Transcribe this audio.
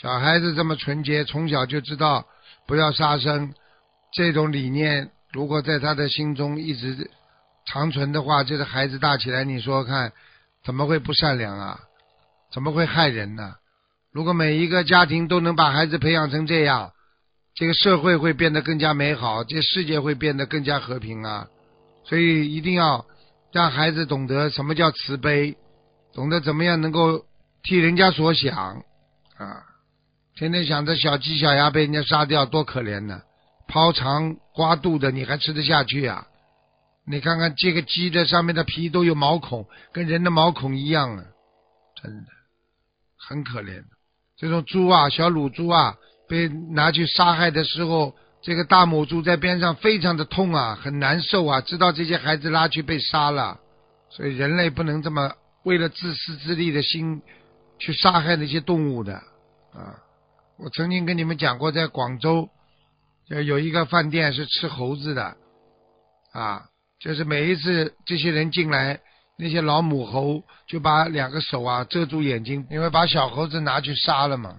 小孩子这么纯洁，从小就知道不要杀生，这种理念如果在他的心中一直长存的话，这个孩子大起来，你说看怎么会不善良啊？怎么会害人呢？如果每一个家庭都能把孩子培养成这样，这个社会会变得更加美好，这世界会变得更加和平啊！所以一定要让孩子懂得什么叫慈悲，懂得怎么样能够替人家所想啊！天天想着小鸡小鸭被人家杀掉多可怜呢，剖肠刮肚的你还吃得下去啊？你看看这个鸡的上面的皮都有毛孔，跟人的毛孔一样啊，真的很可怜。这种猪啊，小乳猪啊。被拿去杀害的时候，这个大母猪在边上非常的痛啊，很难受啊，知道这些孩子拉去被杀了，所以人类不能这么为了自私自利的心去杀害那些动物的啊。我曾经跟你们讲过，在广州有一个饭店是吃猴子的啊，就是每一次这些人进来，那些老母猴就把两个手啊遮住眼睛，因为把小猴子拿去杀了嘛。